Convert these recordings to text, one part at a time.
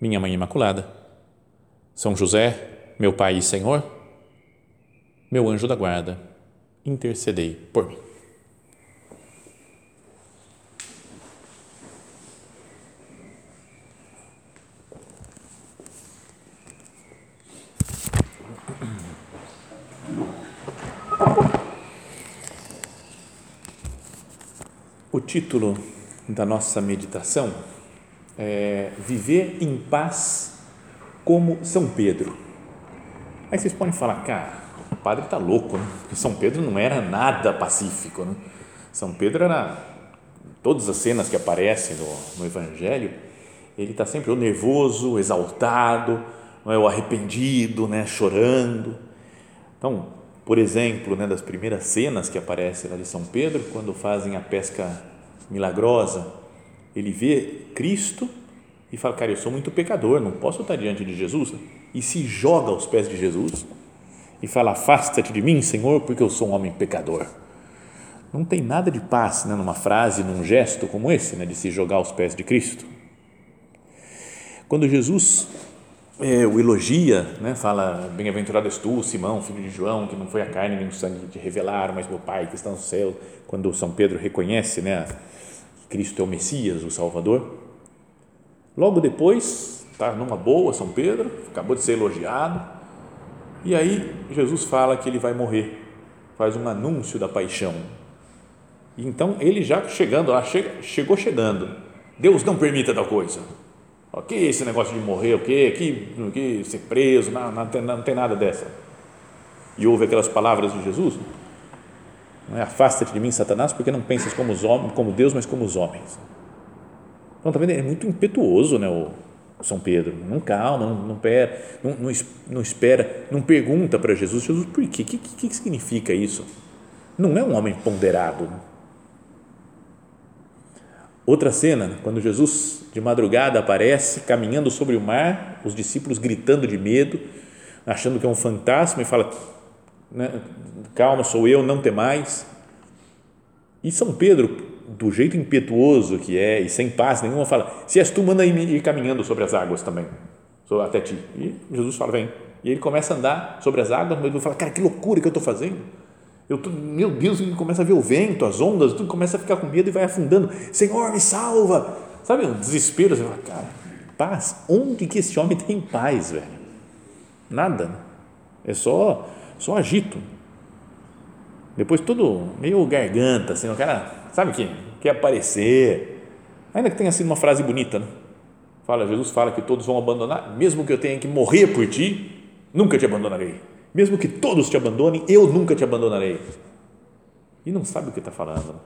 minha Mãe Imaculada, São José, meu Pai e Senhor, meu anjo da guarda, intercedei por mim. O título da nossa meditação é, viver em paz como São Pedro. Aí vocês podem falar, cara, o padre está louco, né? Porque São Pedro não era nada pacífico. Né? São Pedro era. Todas as cenas que aparecem no, no Evangelho, ele está sempre o nervoso, exaltado, não é, o arrependido, né, chorando. Então, por exemplo, né, das primeiras cenas que aparecem lá de São Pedro, quando fazem a pesca milagrosa, ele vê Cristo e fala, cara, eu sou muito pecador, não posso estar diante de Jesus. E se joga aos pés de Jesus e fala, afasta-te de mim, Senhor, porque eu sou um homem pecador. Não tem nada de paz né, numa frase, num gesto como esse, né, de se jogar aos pés de Cristo. Quando Jesus é, o elogia, né, fala, bem-aventurado és tu, Simão, filho de João, que não foi a carne nem o sangue que te revelaram, mas meu Pai que está no céu. Quando São Pedro reconhece né, Cristo é o Messias, o Salvador. Logo depois, está numa boa, São Pedro, acabou de ser elogiado, e aí Jesus fala que ele vai morrer, faz um anúncio da paixão. Então ele já chegando lá, chegou chegando, Deus não permita tal coisa. O que esse negócio de morrer, o que, que, que ser preso, não, não, tem, não tem nada dessa. E ouve aquelas palavras de Jesus, é? Afasta-te de mim, Satanás, porque não pensas como, os homens, como Deus, mas como os homens. Então, tá vendo? É muito impetuoso né, o São Pedro. Não calma, não, não, pera, não, não, não espera, não pergunta para Jesus, Jesus, por quê? O que, que, que significa isso? Não é um homem ponderado. Outra cena, quando Jesus de madrugada aparece caminhando sobre o mar, os discípulos gritando de medo, achando que é um fantasma, e fala: né? calma, sou eu, não temais. E São Pedro, do jeito impetuoso que é e sem paz nenhuma, fala: Se és tu, manda ir caminhando sobre as águas também, até ti. E Jesus fala: Vem. E ele começa a andar sobre as águas, mas ele fala: Cara, que loucura que eu estou fazendo. Eu tô, meu Deus, ele começa a ver o vento, as ondas, tudo começa a ficar com medo e vai afundando. Senhor, me salva! Sabe, um desespero. Você fala: Cara, paz. Onde que esse homem tem paz, velho? Nada. Né? É só só agito. Depois tudo meio garganta, assim, o cara, sabe que quer aparecer. Ainda que tenha sido uma frase bonita, né? Fala, Jesus fala que todos vão abandonar, mesmo que eu tenha que morrer por ti, nunca te abandonarei. Mesmo que todos te abandonem, eu nunca te abandonarei. E não sabe o que está falando.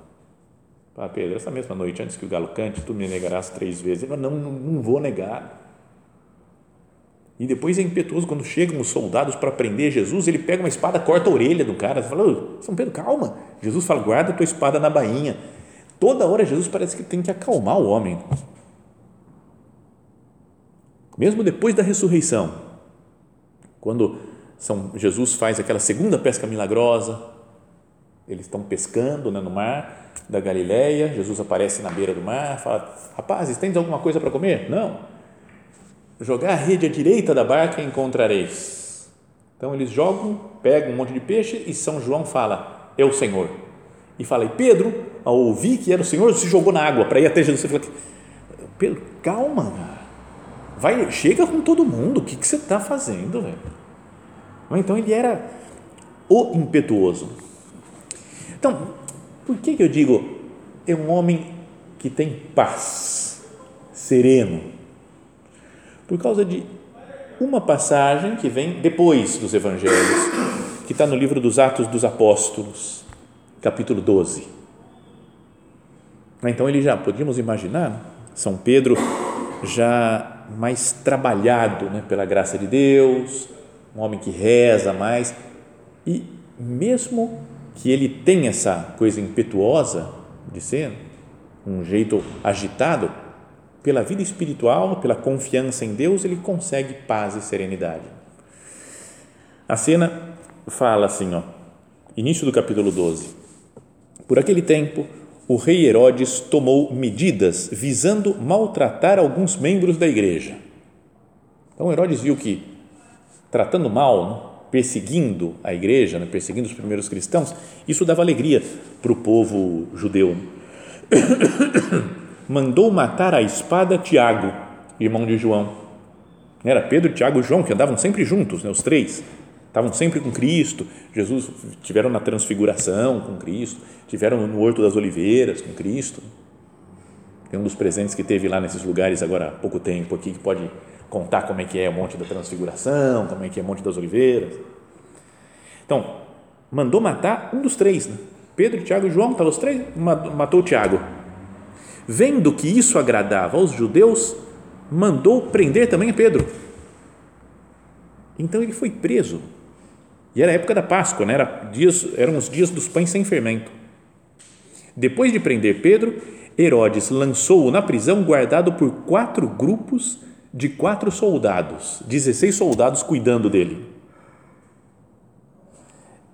Ah, Pedro, essa mesma noite, antes que o galo cante, tu me negarás três vezes. Ele fala, não, não, não vou negar. E depois é impetuoso, quando chegam os soldados para prender Jesus, ele pega uma espada, corta a orelha do cara, fala, São Pedro, calma. Jesus fala, guarda tua espada na bainha. Toda hora Jesus parece que tem que acalmar o homem. Mesmo depois da ressurreição, quando São Jesus faz aquela segunda pesca milagrosa, eles estão pescando né, no mar da Galileia, Jesus aparece na beira do mar, fala, rapazes, tens alguma coisa para comer? Não jogar a rede à direita da barca encontrareis. Então eles jogam, pegam um monte de peixe e São João fala, é o Senhor. E fala, e Pedro, ao ouvir que era o Senhor, se jogou na água para ir até Jesus. Ele falou, Pedro, calma, vai, chega com todo mundo, o que, que você está fazendo, velho? Então ele era o impetuoso. Então, por que, que eu digo é um homem que tem paz, sereno, por causa de uma passagem que vem depois dos evangelhos, que está no livro dos Atos dos Apóstolos, capítulo 12. Então ele já, podíamos imaginar, São Pedro já mais trabalhado né, pela graça de Deus, um homem que reza mais. E mesmo que ele tenha essa coisa impetuosa de ser, um jeito agitado, pela vida espiritual, pela confiança em Deus, ele consegue paz e serenidade. A cena fala assim, ó, início do capítulo 12. Por aquele tempo, o rei Herodes tomou medidas visando maltratar alguns membros da igreja. Então Herodes viu que tratando mal, né, perseguindo a igreja, né, perseguindo os primeiros cristãos, isso dava alegria para o povo judeu. Mandou matar a espada Tiago, irmão de João. Era Pedro, Tiago e João que andavam sempre juntos, né, os três estavam sempre com Cristo. Jesus tiveram na transfiguração com Cristo, tiveram no Horto das Oliveiras com Cristo. Tem um dos presentes que teve lá nesses lugares agora há pouco tempo aqui que pode contar como é que é o Monte da Transfiguração, como é que é o Monte das Oliveiras. Então, mandou matar um dos três, né? Pedro, Tiago e João, estavam os três, matou Tiago. Vendo que isso agradava aos judeus, mandou prender também Pedro. Então ele foi preso e era a época da Páscoa, né? Era dias, eram os dias dos pães sem fermento. Depois de prender Pedro, Herodes lançou-o na prisão, guardado por quatro grupos de quatro soldados, 16 soldados cuidando dele.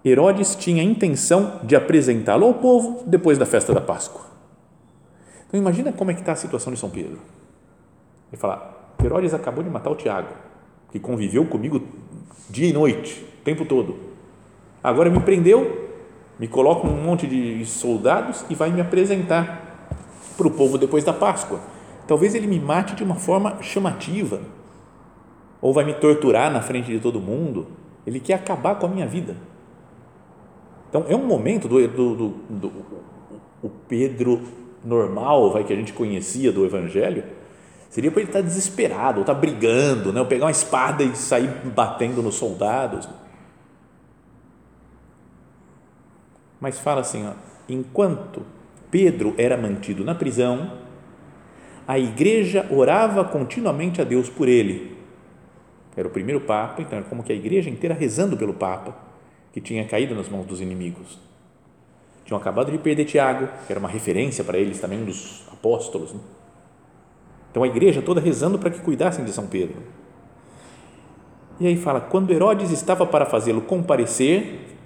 Herodes tinha a intenção de apresentá-lo ao povo depois da festa da Páscoa. Então imagina como é que está a situação de São Pedro. Ele fala, Herodes acabou de matar o Tiago, que conviveu comigo dia e noite, o tempo todo. Agora me prendeu, me coloca um monte de soldados e vai me apresentar para o povo depois da Páscoa. Talvez ele me mate de uma forma chamativa, ou vai me torturar na frente de todo mundo. Ele quer acabar com a minha vida. Então é um momento do, do, do, do o Pedro normal, vai que a gente conhecia do Evangelho Seria para ele estar desesperado, ou estar brigando, né? ou pegar uma espada e sair batendo nos soldados. Mas fala assim: ó, enquanto Pedro era mantido na prisão, a igreja orava continuamente a Deus por ele. Era o primeiro Papa, então era como que a igreja inteira rezando pelo Papa, que tinha caído nas mãos dos inimigos. Tinham acabado de perder Tiago, que era uma referência para eles também, um dos apóstolos. Né? Então a igreja toda rezando para que cuidassem de São Pedro. E aí fala: quando Herodes estava para fazê-lo comparecer,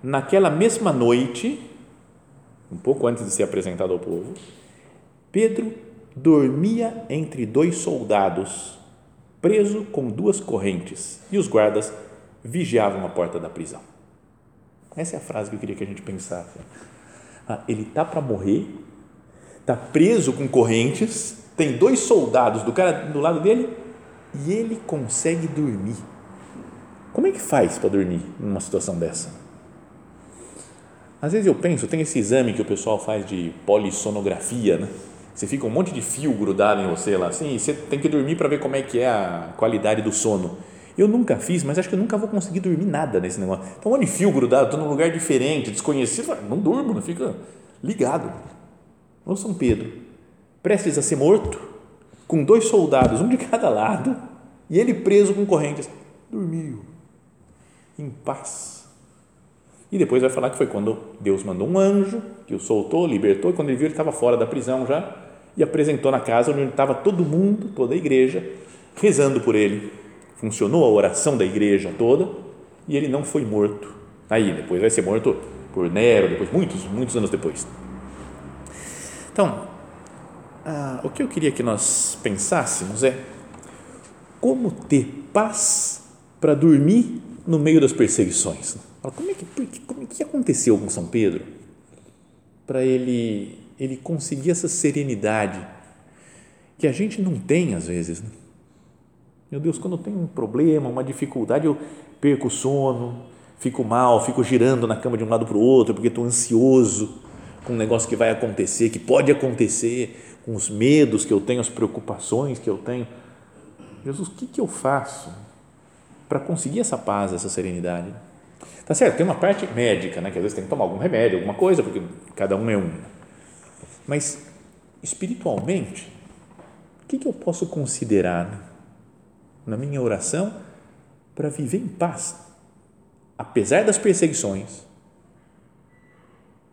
naquela mesma noite, um pouco antes de ser apresentado ao povo, Pedro dormia entre dois soldados, preso com duas correntes, e os guardas vigiavam a porta da prisão. Essa é a frase que eu queria que a gente pensasse. Ah, ele está para morrer, está preso com correntes, tem dois soldados do cara do lado dele e ele consegue dormir. Como é que faz para dormir numa situação dessa? Às vezes eu penso, tem esse exame que o pessoal faz de polissonografia, né? Você fica um monte de fio grudado em você lá, assim, e você tem que dormir para ver como é que é a qualidade do sono. Eu nunca fiz, mas acho que eu nunca vou conseguir dormir nada nesse negócio. Então, um monte de fio grudado, estou num lugar diferente, desconhecido, não durmo, não fica ligado. Ô São Pedro, prestes a ser morto, com dois soldados, um de cada lado, e ele preso com correntes. Dormiu, em paz. E depois vai falar que foi quando Deus mandou um anjo que o soltou, libertou, e quando ele viu, ele estava fora da prisão já, e apresentou na casa onde estava todo mundo, toda a igreja, rezando por ele. Funcionou a oração da igreja toda, e ele não foi morto. Aí, depois vai ser morto por Nero, depois, muitos, muitos anos depois. Então, ah, o que eu queria que nós pensássemos é como ter paz para dormir no meio das perseguições. Como é que, como é que aconteceu com São Pedro para ele, ele conseguir essa serenidade que a gente não tem às vezes? Né? Meu Deus, quando eu tenho um problema, uma dificuldade, eu perco o sono, fico mal, fico girando na cama de um lado para o outro porque estou ansioso com um negócio que vai acontecer, que pode acontecer com os medos que eu tenho, as preocupações que eu tenho. Jesus, o que, que eu faço para conseguir essa paz, essa serenidade? Tá certo, tem uma parte médica, né, que às vezes tem que tomar algum remédio, alguma coisa, porque cada um é um. Mas espiritualmente, que, que eu posso considerar na minha oração para viver em paz, apesar das perseguições,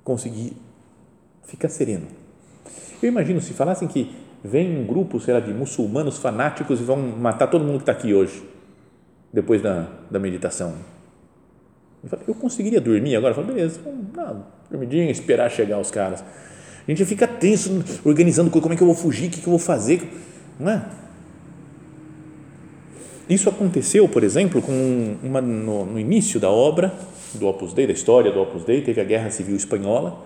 conseguir ficar sereno. Eu imagino se falassem que vem um grupo, sei lá, de muçulmanos fanáticos e vão matar todo mundo que está aqui hoje, depois da, da meditação. Eu, conseguiria dormir agora? Eu falei, beleza, vamos dar dormidinha, esperar chegar os caras. A gente fica tenso, organizando como é que eu vou fugir, o que, que eu vou fazer, não é? Isso aconteceu, por exemplo, com uma, no, no início da obra do Opus Dei, da história do Opus Dei, teve a Guerra Civil Espanhola,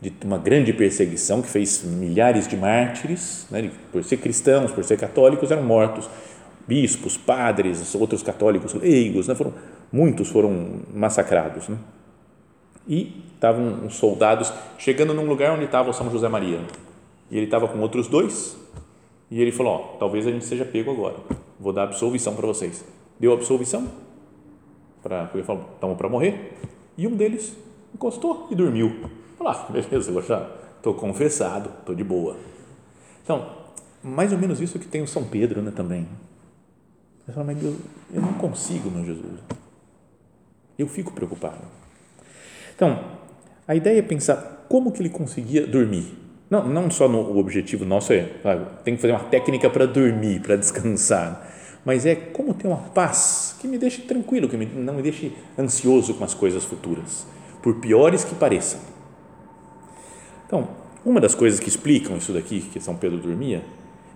de uma grande perseguição que fez milhares de mártires, né, por ser cristãos, por ser católicos, eram mortos. Bispos, padres, outros católicos leigos, né, foram, muitos foram massacrados. Né? E estavam os soldados chegando num lugar onde estava o São José Maria. E ele estava com outros dois, e ele falou: ó, talvez a gente seja pego agora, vou dar absolvição para vocês. Deu absolvição, para, porque falou: estamos para morrer. E um deles encostou e dormiu. Falou: ah, beleza, eu já estou confessado, estou de boa. Então, mais ou menos isso que tem o São Pedro né, também. Ele fala, mas eu, eu não consigo, meu Jesus. Eu fico preocupado. Então, a ideia é pensar como que ele conseguia dormir. Não, não só no o objetivo nosso é, tem que fazer uma técnica para dormir, para descansar, mas é como ter uma paz que me deixe tranquilo, que me, não me deixe ansioso com as coisas futuras, por piores que pareçam. Então, uma das coisas que explicam isso daqui, que São Pedro dormia,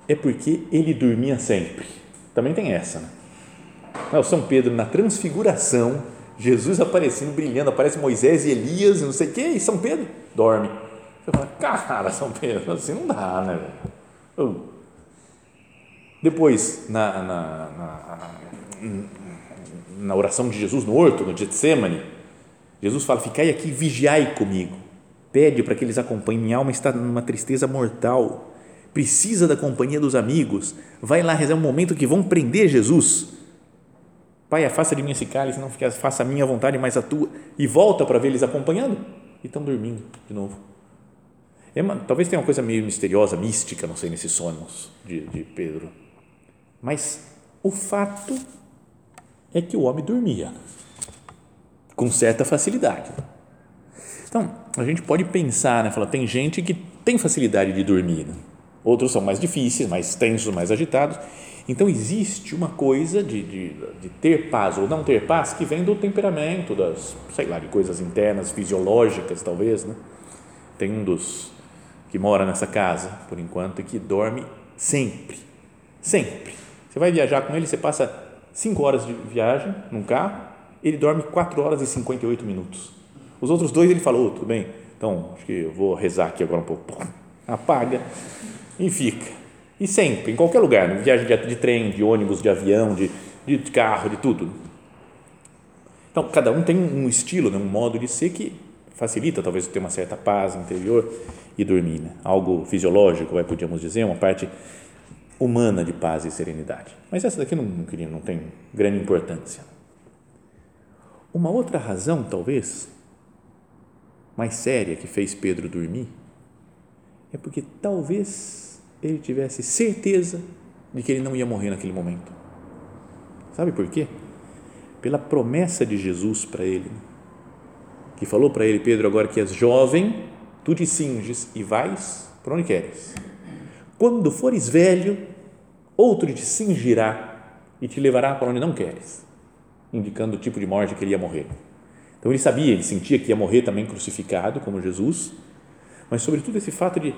é porque ele dormia sempre. Também tem essa. Né? O São Pedro, na transfiguração, Jesus aparecendo, brilhando, aparece Moisés e Elias, não sei o quê, e São Pedro dorme. Você fala, cara, São Pedro, assim não dá, né? Depois, na, na, na, na, oração de Jesus no horto, no Getsemane, Jesus fala: Ficai aqui, vigiai comigo. Pede para que eles acompanhem. Minha alma está numa tristeza mortal. Precisa da companhia dos amigos. Vai lá rezar um momento que vão prender Jesus Pai, afasta de mim esse cálice, não faça a minha vontade, mas a tua. E volta para ver eles acompanhando e estão dormindo de novo. É uma, talvez tenha uma coisa meio misteriosa, mística, não sei, nesses sonhos de, de Pedro. Mas o fato é que o homem dormia com certa facilidade. Então, a gente pode pensar, né? Fala, tem gente que tem facilidade de dormir, né? outros são mais difíceis, mais tensos, mais agitados, então, existe uma coisa de, de, de, ter paz ou não ter paz que vem do temperamento, das, sei lá, de coisas internas, fisiológicas, talvez. Né? Tem um dos que mora nessa casa, por enquanto, e que dorme sempre. Sempre. Você vai viajar com ele, você passa 5 horas de viagem num carro, ele dorme 4 horas e 58 minutos. Os outros dois ele falou, tudo bem, então acho que eu vou rezar aqui agora um pouco. Apaga e fica e sempre, em qualquer lugar, né? viagem de, de, trem, de ônibus, de avião, de, de carro, de tudo. Então, cada um tem um estilo, né? um modo de ser que facilita talvez ter uma certa paz interior e dormir. Né? Algo fisiológico, podíamos dizer, uma parte humana de paz e serenidade. Mas essa daqui não, não, não tem grande importância. Uma outra razão, talvez, mais séria que fez Pedro dormir, é porque talvez ele tivesse certeza de que ele não ia morrer naquele momento. Sabe por quê? Pela promessa de Jesus para ele, que falou para ele, Pedro, agora que és jovem, tu te cinges e vais para onde queres. Quando fores velho, outro te cingirá e te levará para onde não queres, indicando o tipo de morte que ele ia morrer. Então ele sabia, ele sentia que ia morrer também crucificado, como Jesus, mas sobretudo esse fato de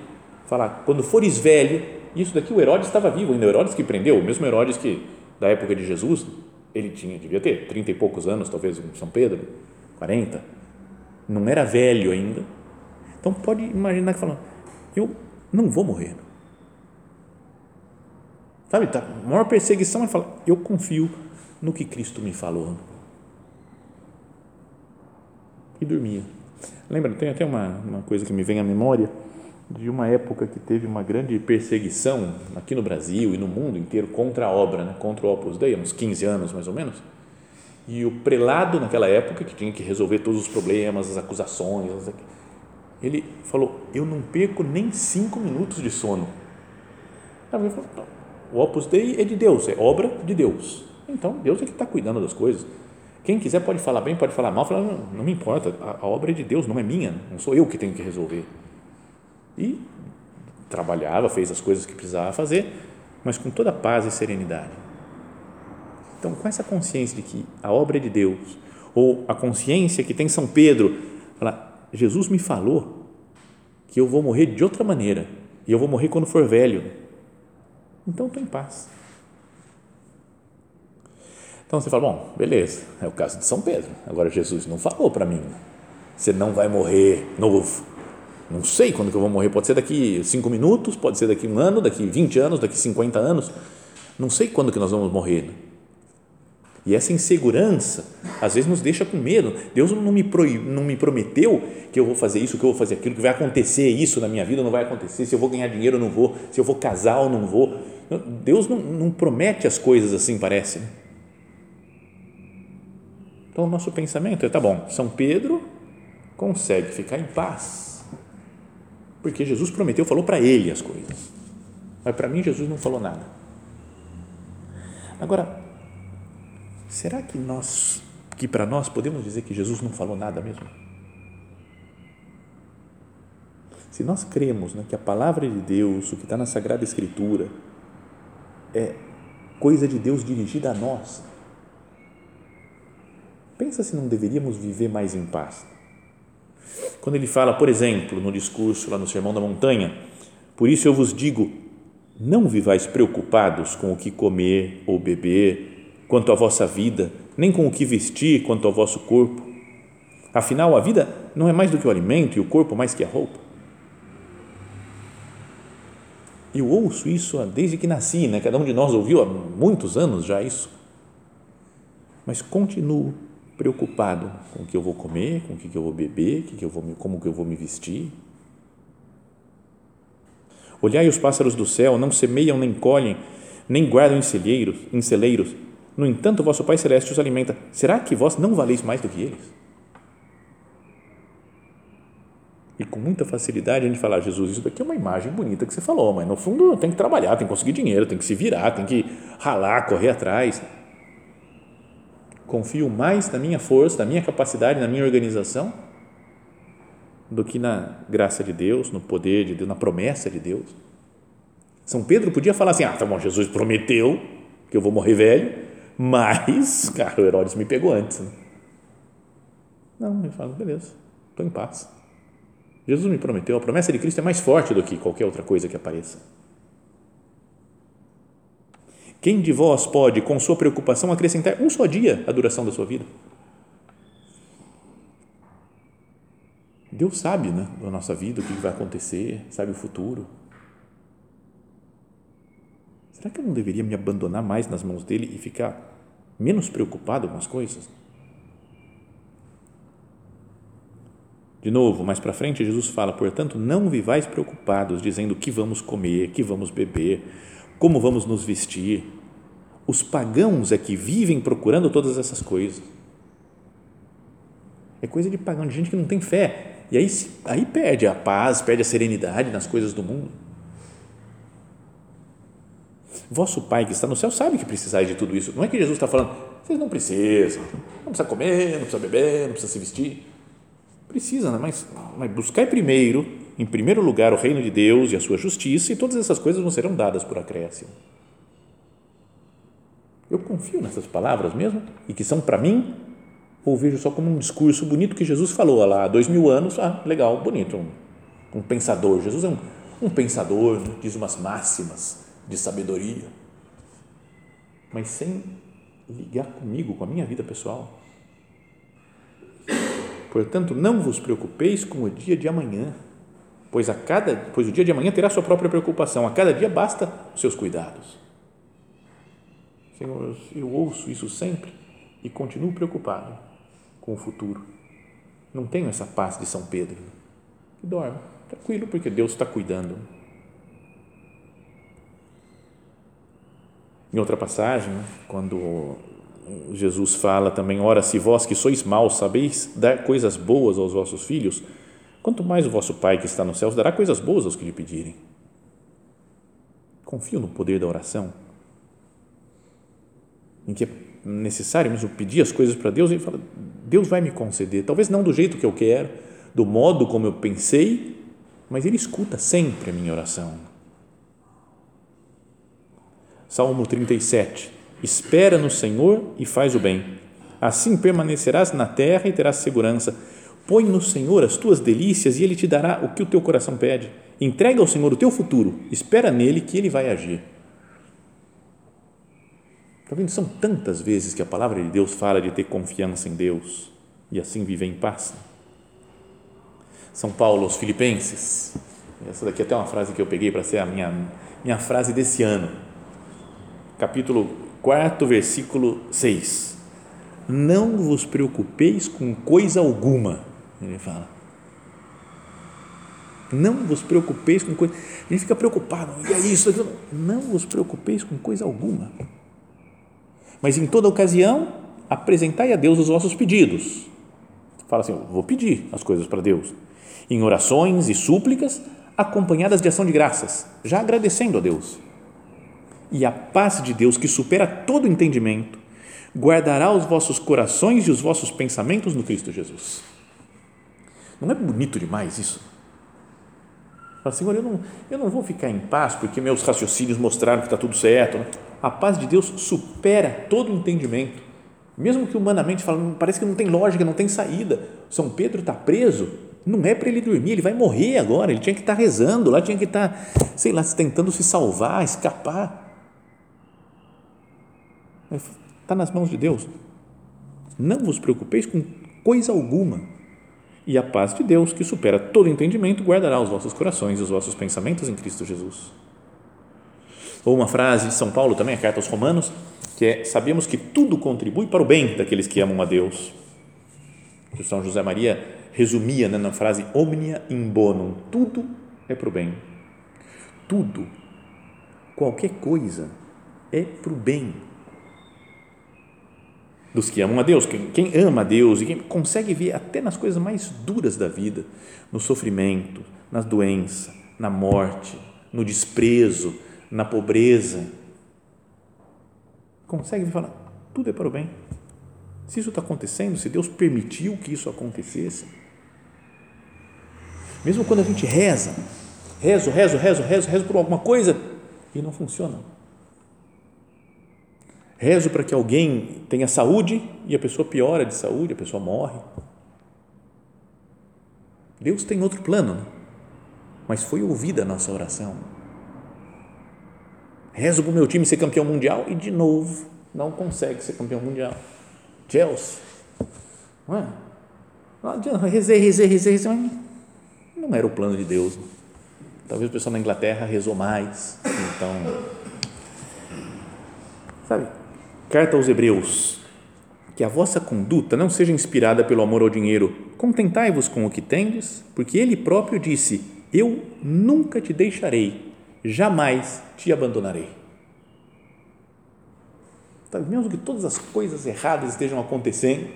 falar, quando fores velho, isso daqui o Herodes estava vivo ainda, o Herodes que prendeu, o mesmo Herodes que da época de Jesus, ele tinha, devia ter trinta e poucos anos, talvez em São Pedro, 40, não era velho ainda, então pode imaginar que falando, eu não vou morrer, sabe, tá, maior perseguição é falar, eu confio no que Cristo me falou, e dormia, lembra, tem até uma, uma coisa que me vem à memória, de uma época que teve uma grande perseguição aqui no Brasil e no mundo inteiro contra a obra, né? contra o Opus Dei, uns 15 anos mais ou menos. E o prelado naquela época, que tinha que resolver todos os problemas, as acusações, ele falou: Eu não perco nem cinco minutos de sono. O Opus Dei é de Deus, é obra de Deus. Então, Deus é que está cuidando das coisas. Quem quiser pode falar bem, pode falar mal, falar, não, não me importa, a, a, obra é de Deus, não é minha, não sou eu que tenho que resolver. E trabalhava, fez as coisas que precisava fazer, mas com toda paz e serenidade. Então, com essa consciência de que a obra é de Deus, ou a consciência que tem São Pedro, fala, Jesus me falou que eu vou morrer de outra maneira, e eu vou morrer quando for velho. Então, estou em paz. Então você fala, bom, beleza, é o caso de São Pedro. Agora Jesus não falou para mim, você não vai morrer novo. Não sei quando que eu vou morrer, pode ser daqui cinco minutos, pode ser daqui um ano, daqui 20 anos, daqui 50 anos. Não sei quando que nós vamos morrer. E essa insegurança, às vezes, nos deixa com medo. Deus não me, não me prometeu que eu vou fazer isso, que eu vou fazer aquilo, que vai acontecer isso na minha vida, não vai acontecer, se eu vou ganhar dinheiro ou não vou, se eu vou casar ou não vou. Deus não, não promete as coisas assim, parece. Né? Então, o nosso pensamento é: tá bom, São Pedro consegue ficar em paz, porque Jesus prometeu, falou para ele as coisas, mas para mim, Jesus não falou nada. Agora, será que nós, que para nós podemos dizer que Jesus não falou nada mesmo? Se nós cremos né, que a palavra de Deus, o que está na Sagrada Escritura, é coisa de Deus dirigida a nós, Pensa se não deveríamos viver mais em paz. Quando ele fala, por exemplo, no discurso lá no Sermão da Montanha, por isso eu vos digo, não vivais preocupados com o que comer ou beber, quanto à vossa vida, nem com o que vestir, quanto ao vosso corpo. Afinal, a vida não é mais do que o alimento e o corpo mais que a roupa. Eu ouço isso desde que nasci, né? cada um de nós ouviu há muitos anos já isso. Mas continuo preocupado com o que eu vou comer, com o que eu vou beber, que eu vou, como que eu vou me vestir. Olhai os pássaros do céu, não semeiam nem colhem, nem guardam em celeiros, em celeiros. No entanto, vosso Pai Celeste os alimenta. Será que vós não valeis mais do que eles? E com muita facilidade a gente fala, Jesus, isso daqui é uma imagem bonita que você falou, mas no fundo tem que trabalhar, tem que conseguir dinheiro, tem que se virar, tem que ralar, correr atrás confio mais na minha força, na minha capacidade, na minha organização, do que na graça de Deus, no poder de Deus, na promessa de Deus. São Pedro podia falar assim: ah, tá bom, Jesus prometeu que eu vou morrer velho, mas, cara, o Herodes me pegou antes. Né? Não, ele fala: beleza, estou em paz. Jesus me prometeu, a promessa de Cristo é mais forte do que qualquer outra coisa que apareça. Quem de vós pode, com sua preocupação, acrescentar um só dia à duração da sua vida? Deus sabe né, da nossa vida, o que vai acontecer, sabe o futuro. Será que eu não deveria me abandonar mais nas mãos dele e ficar menos preocupado com as coisas? De novo, mais para frente, Jesus fala: portanto, não vivais preocupados, dizendo que vamos comer, que vamos beber, como vamos nos vestir. Os pagãos é que vivem procurando todas essas coisas. É coisa de pagão, de gente que não tem fé. E aí, aí perde a paz, perde a serenidade nas coisas do mundo. Vosso Pai que está no céu sabe que precisais de tudo isso. Não é que Jesus está falando, vocês não precisam, não precisa comer, não precisa beber, não precisa se vestir. Precisa, né? mas, mas primeiro em primeiro lugar o reino de Deus e a sua justiça, e todas essas coisas não serão dadas por acréscimo. Eu confio nessas palavras mesmo e que são para mim, ou vejo só como um discurso bonito que Jesus falou lá há dois mil anos? Ah, legal, bonito, um, um pensador. Jesus é um, um pensador, né? diz umas máximas de sabedoria, mas sem ligar comigo, com a minha vida pessoal. Portanto, não vos preocupeis com o dia de amanhã pois a cada, pois o dia de amanhã terá sua própria preocupação. A cada dia basta os seus cuidados. Senhor, eu ouço isso sempre e continuo preocupado com o futuro. Não tenho essa paz de São Pedro. Que dorme, tranquilo, porque Deus está cuidando. Em outra passagem, quando Jesus fala também, ora, se vós que sois maus sabeis dar coisas boas aos vossos filhos, quanto mais o vosso Pai que está nos céus dará coisas boas aos que lhe pedirem. Confio no poder da oração, em que é necessário mesmo pedir as coisas para Deus e falar: Deus vai me conceder, talvez não do jeito que eu quero, do modo como eu pensei, mas Ele escuta sempre a minha oração. Salmo 37. Espera no Senhor e faz o bem. Assim permanecerás na terra e terás segurança. Põe no Senhor as tuas delícias e Ele te dará o que o teu coração pede. Entrega ao Senhor o teu futuro. Espera nele que Ele vai agir. Está vendo? São tantas vezes que a palavra de Deus fala de ter confiança em Deus e assim viver em paz. São Paulo aos Filipenses. Essa daqui é até uma frase que eu peguei para ser a minha, minha frase desse ano. Capítulo 4, versículo 6. Não vos preocupeis com coisa alguma, ele fala. Não vos preocupeis com coisa. A gente fica preocupado, e é isso, aquilo. Não vos preocupeis com coisa alguma mas em toda ocasião, apresentai a Deus os vossos pedidos. Fala assim: vou pedir as coisas para Deus. Em orações e súplicas, acompanhadas de ação de graças, já agradecendo a Deus. E a paz de Deus, que supera todo entendimento, guardará os vossos corações e os vossos pensamentos no Cristo Jesus. Não é bonito demais isso? Fala, Senhor, eu não, eu não vou ficar em paz porque meus raciocínios mostraram que está tudo certo. Né? a paz de Deus supera todo entendimento. Mesmo que humanamente falando, parece que não tem lógica, não tem saída. São Pedro está preso, não é para ele dormir, ele vai morrer agora. Ele tinha que estar tá rezando, lá tinha que estar, tá, sei lá, tentando se salvar, escapar. Está nas mãos de Deus. Não vos preocupeis com coisa alguma. E a paz de Deus, que supera todo entendimento, guardará os vossos corações e os vossos pensamentos em Cristo Jesus. Ou uma frase de São Paulo também, a carta aos Romanos, que é: Sabemos que tudo contribui para o bem daqueles que amam a Deus. O São José Maria resumia né, na frase omnia in bonum: tudo é para o bem. Tudo, qualquer coisa, é para o bem dos que amam a Deus. Quem, quem, ama a Deus e quem consegue ver até nas coisas mais duras da vida, no sofrimento, nas doenças, na morte, no desprezo, na pobreza. Consegue falar, tudo é para o bem. Se isso está acontecendo, se Deus permitiu que isso acontecesse, mesmo quando a gente reza, rezo, rezo, rezo, rezo, rezo por alguma coisa e não funciona. Rezo para que alguém tenha saúde e a pessoa piora de saúde, a pessoa morre. Deus tem outro plano, né? mas foi ouvida a nossa oração rezo para o meu time ser campeão mundial e de novo não consegue ser campeão mundial. Chelsea. Não é? Rezei, rezei, rezei, rezei, não era o plano de Deus. Talvez o pessoal na Inglaterra rezou mais. Então, sabe, carta aos Hebreus. Que a vossa conduta não seja inspirada pelo amor ao dinheiro. Contentai-vos com o que tendes, porque ele próprio disse: Eu nunca te deixarei jamais te abandonarei. Tá, mesmo que todas as coisas erradas estejam acontecendo,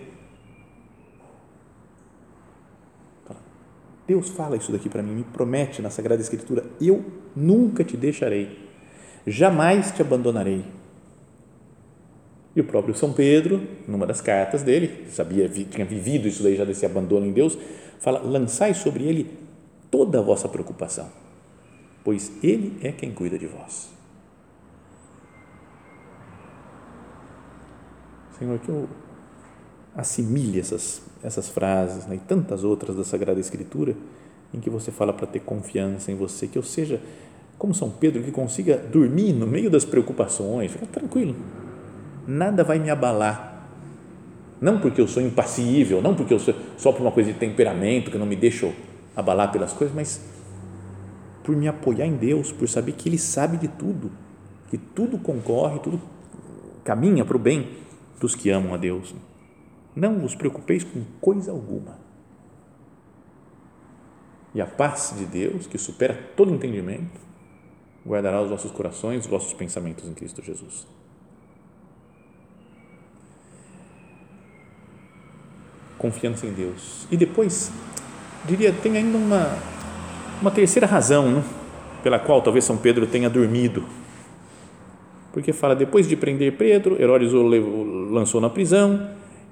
Deus fala isso daqui para mim, me promete na Sagrada Escritura: eu nunca te deixarei, jamais te abandonarei. E o próprio São Pedro, numa das cartas dele, sabia, tinha vivido isso daí já desse abandono em Deus, fala: lançai sobre ele toda a vossa preocupação pois Ele é quem cuida de vós. Senhor, que eu assimile essas, essas frases né, e tantas outras da Sagrada Escritura em que você fala para ter confiança em você, que eu seja como São Pedro, que consiga dormir no meio das preocupações, fica tranquilo, nada vai me abalar. Não porque eu sou impassível, não porque eu sou só por uma coisa de temperamento que não me deixo abalar pelas coisas, mas por me apoiar em Deus, por saber que Ele sabe de tudo, que tudo concorre, tudo caminha para o bem dos que amam a Deus. Não vos preocupeis com coisa alguma. E a paz de Deus, que supera todo entendimento, guardará os vossos corações, os vossos pensamentos em Cristo Jesus. Confiança em Deus. E depois, diria, tem ainda uma uma terceira razão, né? pela qual talvez São Pedro tenha dormido. Porque fala, depois de prender Pedro, Herodes o lançou na prisão,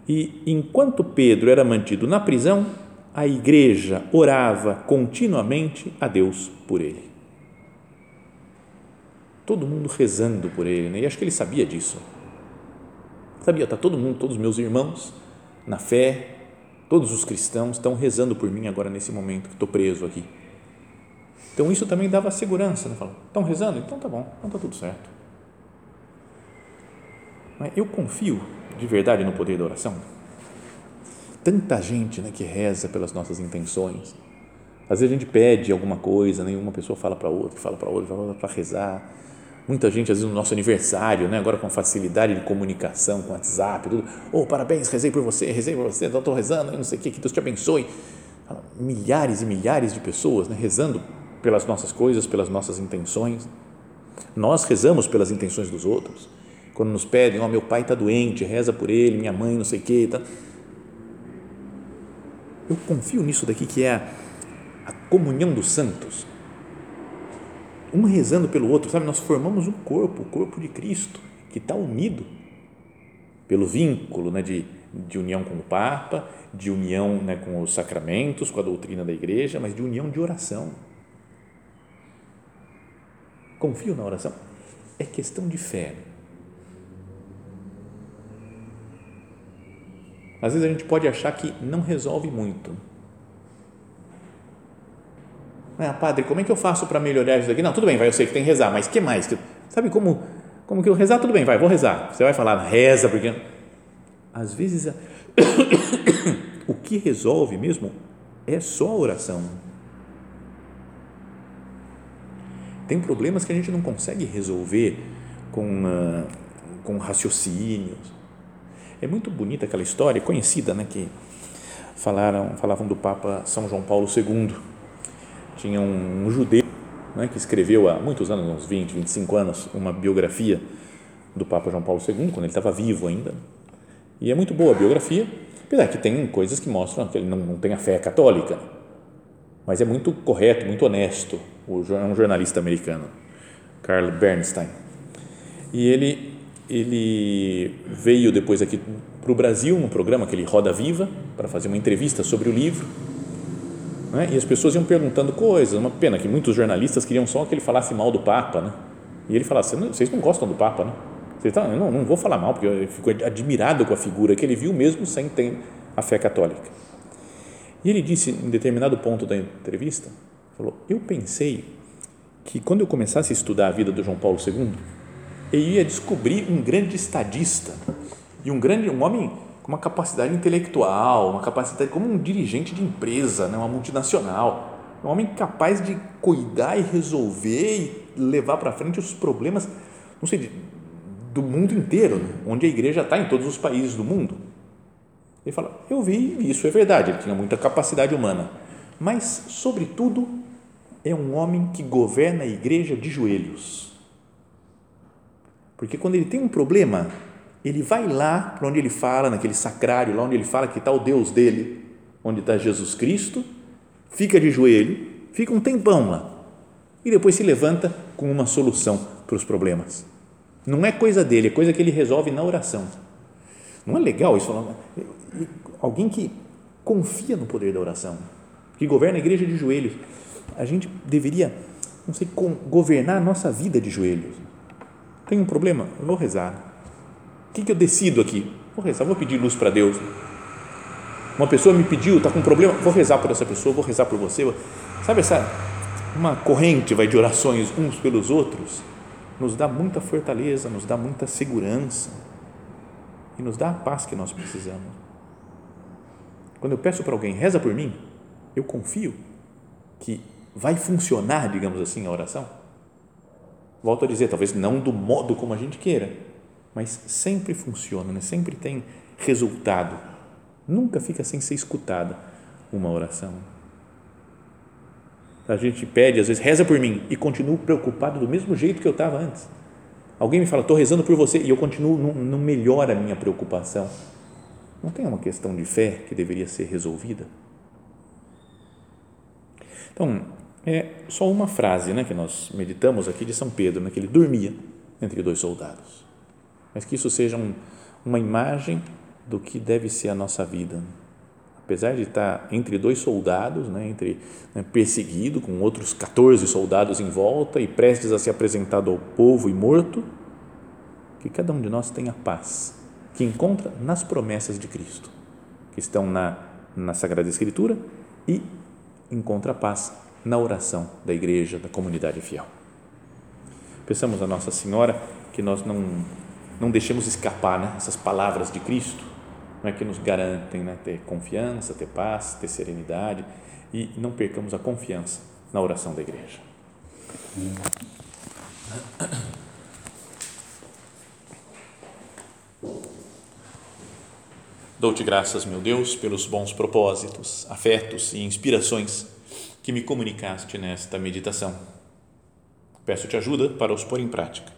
e enquanto Pedro era mantido na prisão, a igreja orava continuamente a Deus por ele. Todo mundo rezando por ele, né? e acho que ele sabia disso. Sabia, está todo mundo, todos os meus irmãos na fé, todos os cristãos estão rezando por mim agora nesse momento que estou preso aqui. Então isso também dava segurança, né? estão rezando? Então tá bom, então tá tudo certo. Mas eu confio de verdade no poder da oração. Tanta gente né, que reza pelas nossas intenções. Às vezes a gente pede alguma coisa, né, pessoa fala para outra, fala para outra, fala para rezar. Muita gente, às vezes, no nosso aniversário, né, agora com facilidade de comunicação, com WhatsApp, tudo. Oh, parabéns, rezei por você, rezei por você, estou rezando, não sei o que, que Deus te abençoe. Milhares e milhares de pessoas né, rezando pelas nossas coisas, pelas nossas intenções. Nós rezamos pelas intenções dos outros. Quando nos pedem, ó, oh, meu pai está doente, reza por ele, minha mãe, não sei o que. Tá. Eu confio nisso daqui que é a, a comunhão dos santos. Um rezando pelo outro, sabe? Nós formamos um corpo, o corpo de Cristo, que está unido pelo vínculo né, de, de união com o Papa, de união né, com os sacramentos, com a doutrina da igreja, mas de união de oração. Confio na oração. É questão de fé. Às vezes a gente pode achar que não resolve muito. Ah, padre, como é que eu faço para melhorar isso daqui? Não, tudo bem, vai, eu sei que tem que rezar, mas que mais? Sabe como, como que eu rezar? Tudo bem, vai, vou rezar. Você vai falar, reza, porque. Às vezes, o que resolve mesmo é só a oração. Tem problemas que a gente não consegue resolver com, uh, com raciocínios é muito bonita aquela história, conhecida, né, que falaram, falavam do Papa São João Paulo II. Tinha um, um judeu né, que escreveu há muitos anos, uns 20, 25 anos, uma biografia do Papa João Paulo II, quando ele estava vivo ainda. E é muito boa a biografia, apesar que tem coisas que mostram que ele não, não tem a fé católica, mas é muito correto, muito honesto. O, é um jornalista americano, Carl Bernstein. E ele ele veio depois aqui para o Brasil, um programa que ele Roda Viva, para fazer uma entrevista sobre o livro. Né? E as pessoas iam perguntando coisas. Uma pena que muitos jornalistas queriam só que ele falasse mal do Papa. Né? E ele falasse: vocês não gostam do Papa, né? Vocês tá, não, não vou falar mal, porque eu fico admirado com a figura que ele viu, mesmo sem ter a fé católica. E ele disse, em determinado ponto da entrevista: falou, Eu pensei que quando eu começasse a estudar a vida do João Paulo II, eu ia descobrir um grande estadista e um grande um homem uma capacidade intelectual, uma capacidade como um dirigente de empresa, né, uma multinacional, um homem capaz de cuidar e resolver e levar para frente os problemas, não sei, do mundo inteiro, né, onde a igreja está em todos os países do mundo. Ele fala, eu vi, isso é verdade, ele tinha muita capacidade humana, mas, sobretudo, é um homem que governa a igreja de joelhos. Porque quando ele tem um problema, ele vai lá para onde ele fala, naquele sacrário, lá onde ele fala que está o Deus dele, onde está Jesus Cristo, fica de joelho, fica um tempão lá e depois se levanta com uma solução para os problemas. Não é coisa dele, é coisa que ele resolve na oração. Não é legal isso? Alguém que confia no poder da oração, que governa a igreja de joelhos. A gente deveria, não sei, governar a nossa vida de joelhos tem um problema? Eu vou rezar. O que, que eu decido aqui? Vou rezar, vou pedir luz para Deus. Uma pessoa me pediu, está com um problema, vou rezar por essa pessoa, vou rezar por você. Sabe essa uma corrente vai de orações uns pelos outros nos dá muita fortaleza, nos dá muita segurança e nos dá a paz que nós precisamos. Quando eu peço para alguém, reza por mim, eu confio que vai funcionar, digamos assim, a oração volto a dizer, talvez não do modo como a gente queira, mas sempre funciona, né? sempre tem resultado. Nunca fica sem ser escutada uma oração. A gente pede, às vezes, reza por mim e continuo preocupado do mesmo jeito que eu estava antes. Alguém me fala, estou rezando por você e eu continuo, não, não melhora a minha preocupação. Não tem uma questão de fé que deveria ser resolvida? Então, é só uma frase né, que nós meditamos aqui de São Pedro, né, que ele dormia entre dois soldados. Mas que isso seja um, uma imagem do que deve ser a nossa vida. Apesar de estar entre dois soldados, né, entre né, perseguido, com outros 14 soldados em volta e prestes a ser apresentado ao povo e morto, que cada um de nós tenha paz, que encontra nas promessas de Cristo, que estão na, na Sagrada Escritura e encontra paz na oração da igreja, da comunidade fiel. Pensamos a Nossa Senhora que nós não, não deixemos escapar né, essas palavras de Cristo, né, que nos garantem né, ter confiança, ter paz, ter serenidade e não percamos a confiança na oração da igreja. Dou-te graças, meu Deus, pelos bons propósitos, afetos e inspirações que me comunicaste nesta meditação. Peço-te ajuda para os pôr em prática.